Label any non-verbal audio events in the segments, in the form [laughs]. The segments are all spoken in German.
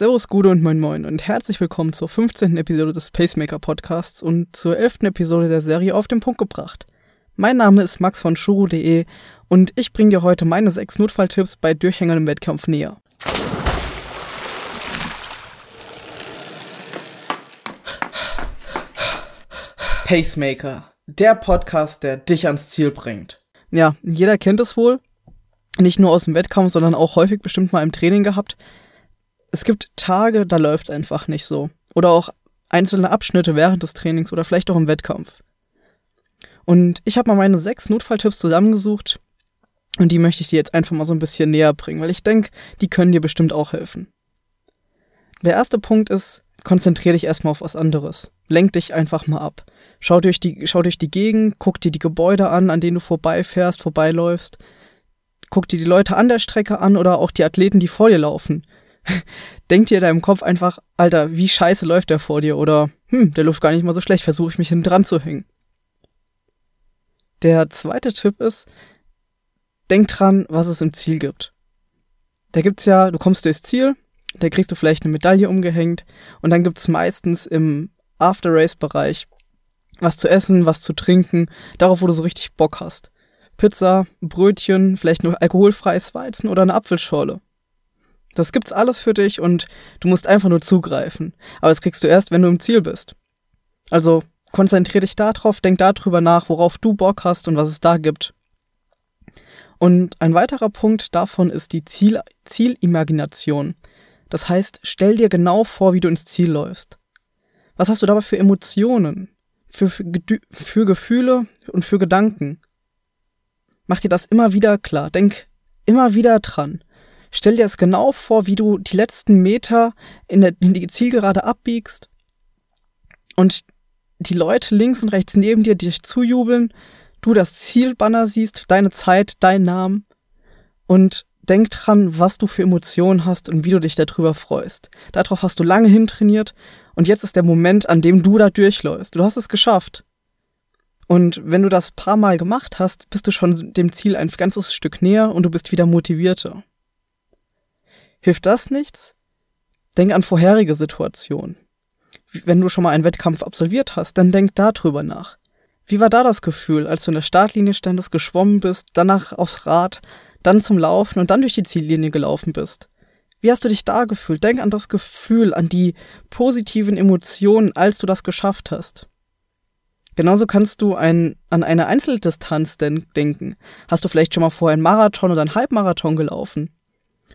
Servus, Gude und Moin Moin und herzlich willkommen zur 15. Episode des Pacemaker Podcasts und zur 11. Episode der Serie auf den Punkt gebracht. Mein Name ist Max von Shuru.de und ich bringe dir heute meine sechs Notfalltipps bei Durchhängern im Wettkampf näher. Pacemaker, der Podcast, der dich ans Ziel bringt. Ja, jeder kennt es wohl. Nicht nur aus dem Wettkampf, sondern auch häufig bestimmt mal im Training gehabt es gibt Tage, da läuft es einfach nicht so. Oder auch einzelne Abschnitte während des Trainings oder vielleicht auch im Wettkampf. Und ich habe mal meine sechs Notfalltipps zusammengesucht und die möchte ich dir jetzt einfach mal so ein bisschen näher bringen, weil ich denke, die können dir bestimmt auch helfen. Der erste Punkt ist, konzentriere dich erstmal auf was anderes. Lenk dich einfach mal ab. Schau durch, die, schau durch die Gegend, guck dir die Gebäude an, an denen du vorbeifährst, vorbeiläufst. Guck dir die Leute an der Strecke an oder auch die Athleten, die vor dir laufen denk dir in deinem Kopf einfach, Alter, wie scheiße läuft der vor dir oder, hm, der läuft gar nicht mal so schlecht, versuche ich mich hinten dran zu hängen. Der zweite Tipp ist, denk dran, was es im Ziel gibt. Da gibt's ja, du kommst durchs Ziel, da kriegst du vielleicht eine Medaille umgehängt und dann gibt's meistens im After-Race-Bereich was zu essen, was zu trinken, darauf, wo du so richtig Bock hast. Pizza, Brötchen, vielleicht nur alkoholfreies Weizen oder eine Apfelschorle. Das gibt's alles für dich und du musst einfach nur zugreifen. Aber das kriegst du erst, wenn du im Ziel bist. Also konzentrier dich darauf, denk darüber nach, worauf du Bock hast und was es da gibt. Und ein weiterer Punkt davon ist die Ziel Zielimagination. Das heißt, stell dir genau vor, wie du ins Ziel läufst. Was hast du dabei für Emotionen, für, für, für Gefühle und für Gedanken? Mach dir das immer wieder klar. Denk immer wieder dran. Stell dir das genau vor, wie du die letzten Meter in, der, in die Zielgerade abbiegst und die Leute links und rechts neben dir dich zujubeln, du das Zielbanner siehst, deine Zeit, dein Namen und denk dran, was du für Emotionen hast und wie du dich darüber freust. Darauf hast du lange hintrainiert und jetzt ist der Moment, an dem du da durchläufst. Du hast es geschafft. Und wenn du das paar Mal gemacht hast, bist du schon dem Ziel ein ganzes Stück näher und du bist wieder motivierter. Hilft das nichts? Denk an vorherige Situationen. Wenn du schon mal einen Wettkampf absolviert hast, dann denk darüber nach. Wie war da das Gefühl, als du in der Startlinie standest, geschwommen bist, danach aufs Rad, dann zum Laufen und dann durch die Ziellinie gelaufen bist? Wie hast du dich da gefühlt? Denk an das Gefühl, an die positiven Emotionen, als du das geschafft hast. Genauso kannst du ein, an eine Einzeldistanz denken. Hast du vielleicht schon mal vorher einen Marathon oder einen Halbmarathon gelaufen?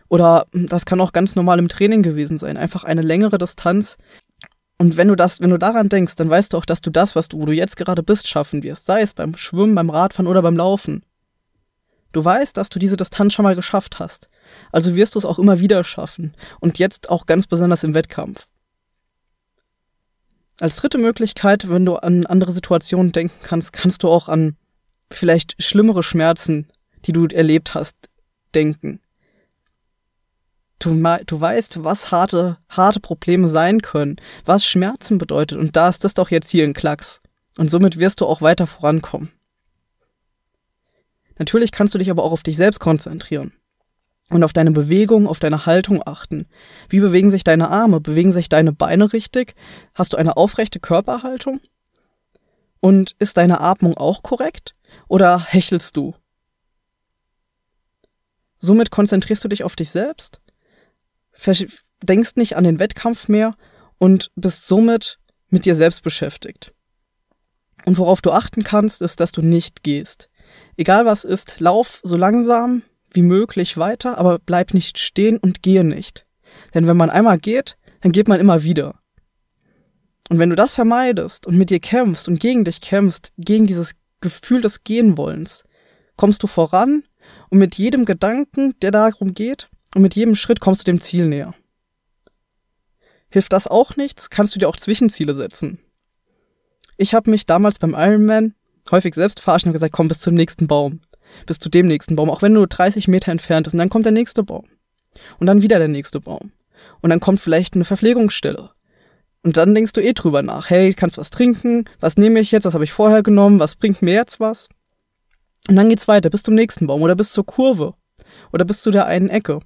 Oder das kann auch ganz normal im Training gewesen sein. Einfach eine längere Distanz. Und wenn du das, wenn du daran denkst, dann weißt du auch, dass du das, was du, wo du jetzt gerade bist, schaffen wirst. Sei es beim Schwimmen, beim Radfahren oder beim Laufen. Du weißt, dass du diese Distanz schon mal geschafft hast. Also wirst du es auch immer wieder schaffen. Und jetzt auch ganz besonders im Wettkampf. Als dritte Möglichkeit, wenn du an andere Situationen denken kannst, kannst du auch an vielleicht schlimmere Schmerzen, die du erlebt hast, denken. Du, du weißt, was harte, harte Probleme sein können, was Schmerzen bedeutet. Und da ist das doch jetzt hier ein Klacks. Und somit wirst du auch weiter vorankommen. Natürlich kannst du dich aber auch auf dich selbst konzentrieren und auf deine Bewegung, auf deine Haltung achten. Wie bewegen sich deine Arme? Bewegen sich deine Beine richtig? Hast du eine aufrechte Körperhaltung? Und ist deine Atmung auch korrekt? Oder hechelst du? Somit konzentrierst du dich auf dich selbst denkst nicht an den Wettkampf mehr und bist somit mit dir selbst beschäftigt. Und worauf du achten kannst, ist, dass du nicht gehst. Egal was ist, lauf so langsam wie möglich weiter, aber bleib nicht stehen und gehe nicht. Denn wenn man einmal geht, dann geht man immer wieder. Und wenn du das vermeidest und mit dir kämpfst und gegen dich kämpfst, gegen dieses Gefühl des Gehenwollens, kommst du voran und mit jedem Gedanken, der darum geht, und mit jedem Schritt kommst du dem Ziel näher. Hilft das auch nichts, kannst du dir auch Zwischenziele setzen. Ich habe mich damals beim Ironman häufig selbst verarscht und gesagt, komm bis zum nächsten Baum. Bis zu dem nächsten Baum, auch wenn du 30 Meter entfernt bist. Und dann kommt der nächste Baum. Und dann wieder der nächste Baum. Und dann kommt vielleicht eine Verpflegungsstelle. Und dann denkst du eh drüber nach. Hey, kannst was trinken? Was nehme ich jetzt? Was habe ich vorher genommen? Was bringt mir jetzt was? Und dann geht's weiter bis zum nächsten Baum oder bis zur Kurve oder bis zu der einen Ecke.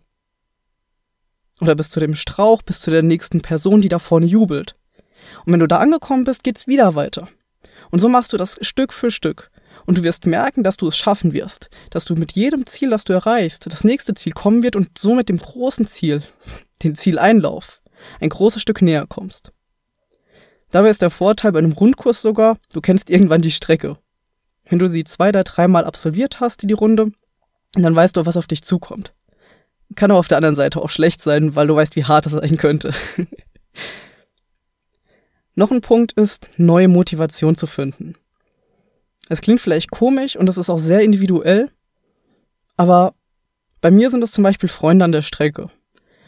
Oder bis zu dem Strauch, bis zu der nächsten Person, die da vorne jubelt. Und wenn du da angekommen bist, geht's wieder weiter. Und so machst du das Stück für Stück. Und du wirst merken, dass du es schaffen wirst, dass du mit jedem Ziel, das du erreichst, das nächste Ziel kommen wird und so mit dem großen Ziel, [laughs] den Zieleinlauf, ein großes Stück näher kommst. Dabei ist der Vorteil bei einem Rundkurs sogar, du kennst irgendwann die Strecke. Wenn du sie zwei oder dreimal absolviert hast, die Runde, dann weißt du, was auf dich zukommt. Kann aber auf der anderen Seite auch schlecht sein, weil du weißt, wie hart es sein könnte. [laughs] Noch ein Punkt ist, neue Motivation zu finden. Es klingt vielleicht komisch und es ist auch sehr individuell, aber bei mir sind es zum Beispiel Freunde an der Strecke.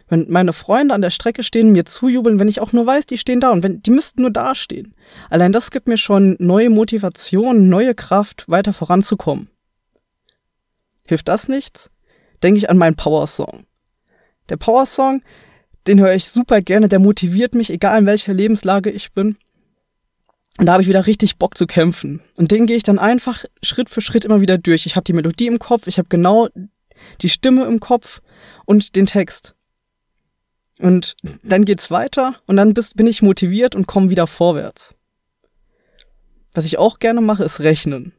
Wenn meine Freunde an der Strecke stehen, mir zujubeln, wenn ich auch nur weiß, die stehen da und wenn die müssten nur da stehen. Allein das gibt mir schon neue Motivation, neue Kraft, weiter voranzukommen. Hilft das nichts? Denke ich an meinen Power Song. Der Power Song, den höre ich super gerne, der motiviert mich, egal in welcher Lebenslage ich bin. Und da habe ich wieder richtig Bock zu kämpfen. Und den gehe ich dann einfach Schritt für Schritt immer wieder durch. Ich habe die Melodie im Kopf, ich habe genau die Stimme im Kopf und den Text. Und dann geht's weiter und dann bin ich motiviert und komme wieder vorwärts. Was ich auch gerne mache, ist rechnen.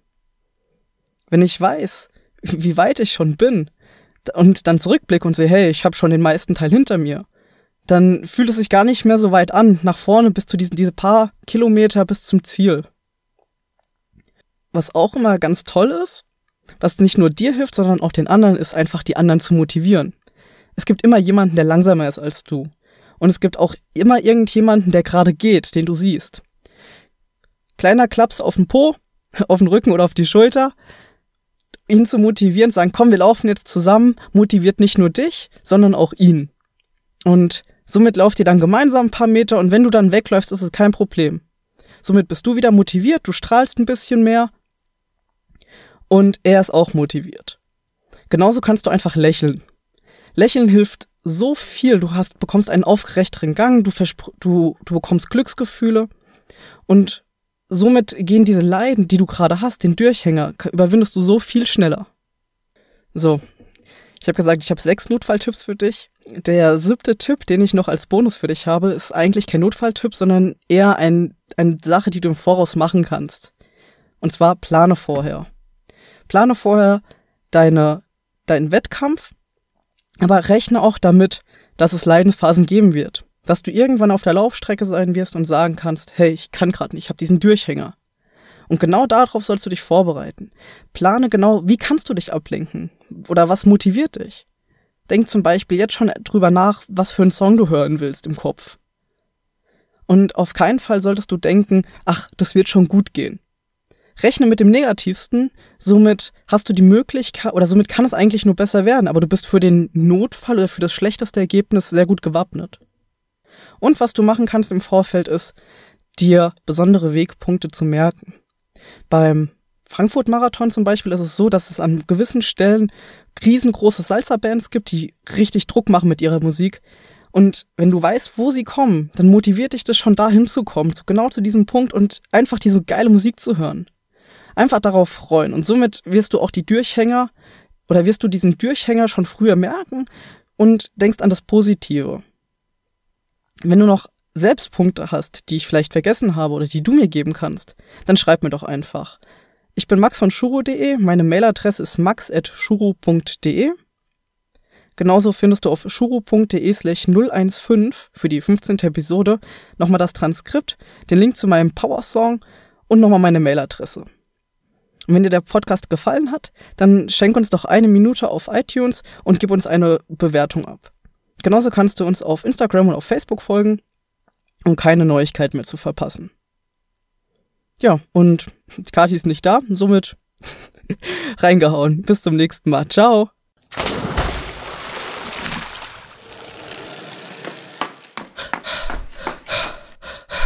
Wenn ich weiß, wie weit ich schon bin und dann zurückblicke und sehe, hey, ich habe schon den meisten Teil hinter mir, dann fühlt es sich gar nicht mehr so weit an, nach vorne bis zu diesen diese paar Kilometer bis zum Ziel. Was auch immer ganz toll ist, was nicht nur dir hilft, sondern auch den anderen, ist einfach die anderen zu motivieren. Es gibt immer jemanden, der langsamer ist als du. Und es gibt auch immer irgendjemanden, der gerade geht, den du siehst. Kleiner Klaps auf den Po, [laughs] auf den Rücken oder auf die Schulter. Ihn zu motivieren, sagen, komm, wir laufen jetzt zusammen, motiviert nicht nur dich, sondern auch ihn. Und somit lauft ihr dann gemeinsam ein paar Meter und wenn du dann wegläufst, ist es kein Problem. Somit bist du wieder motiviert, du strahlst ein bisschen mehr und er ist auch motiviert. Genauso kannst du einfach lächeln. Lächeln hilft so viel. Du hast, bekommst einen aufgerechteren Gang, du, du, du bekommst Glücksgefühle und somit gehen diese Leiden, die du gerade hast, den Durchhänger, überwindest du so viel schneller. So, ich habe gesagt, ich habe sechs Notfalltipps für dich. Der siebte Tipp, den ich noch als Bonus für dich habe, ist eigentlich kein Notfalltipp, sondern eher ein, eine Sache, die du im Voraus machen kannst. Und zwar plane vorher. Plane vorher deine, deinen Wettkampf aber rechne auch damit, dass es Leidensphasen geben wird. Dass du irgendwann auf der Laufstrecke sein wirst und sagen kannst, hey, ich kann gerade nicht, ich habe diesen Durchhänger. Und genau darauf sollst du dich vorbereiten. Plane genau, wie kannst du dich ablenken? Oder was motiviert dich? Denk zum Beispiel jetzt schon drüber nach, was für einen Song du hören willst im Kopf. Und auf keinen Fall solltest du denken, ach, das wird schon gut gehen. Rechne mit dem Negativsten, somit hast du die Möglichkeit, oder somit kann es eigentlich nur besser werden, aber du bist für den Notfall oder für das schlechteste Ergebnis sehr gut gewappnet. Und was du machen kannst im Vorfeld ist, dir besondere Wegpunkte zu merken. Beim Frankfurt-Marathon zum Beispiel ist es so, dass es an gewissen Stellen riesengroße Salsa-Bands gibt, die richtig Druck machen mit ihrer Musik. Und wenn du weißt, wo sie kommen, dann motiviert dich das schon da hinzukommen, genau zu diesem Punkt und einfach diese geile Musik zu hören einfach darauf freuen. Und somit wirst du auch die Durchhänger oder wirst du diesen Durchhänger schon früher merken und denkst an das Positive. Wenn du noch Selbstpunkte hast, die ich vielleicht vergessen habe oder die du mir geben kannst, dann schreib mir doch einfach. Ich bin max von shuro.de, meine Mailadresse ist max.shuro.de. Genauso findest du auf shuro.de slash 015 für die 15. Episode nochmal das Transkript, den Link zu meinem Power-Song und nochmal meine Mailadresse. Und wenn dir der Podcast gefallen hat, dann schenk uns doch eine Minute auf iTunes und gib uns eine Bewertung ab. Genauso kannst du uns auf Instagram und auf Facebook folgen, um keine Neuigkeit mehr zu verpassen. Ja, und Kati ist nicht da, somit [laughs] reingehauen. Bis zum nächsten Mal. Ciao.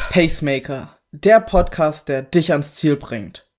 Pacemaker, der Podcast, der dich ans Ziel bringt.